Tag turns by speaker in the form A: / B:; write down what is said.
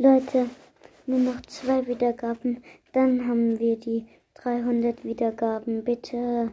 A: Leute, nur noch zwei Wiedergaben, dann haben wir die 300 Wiedergaben. Bitte.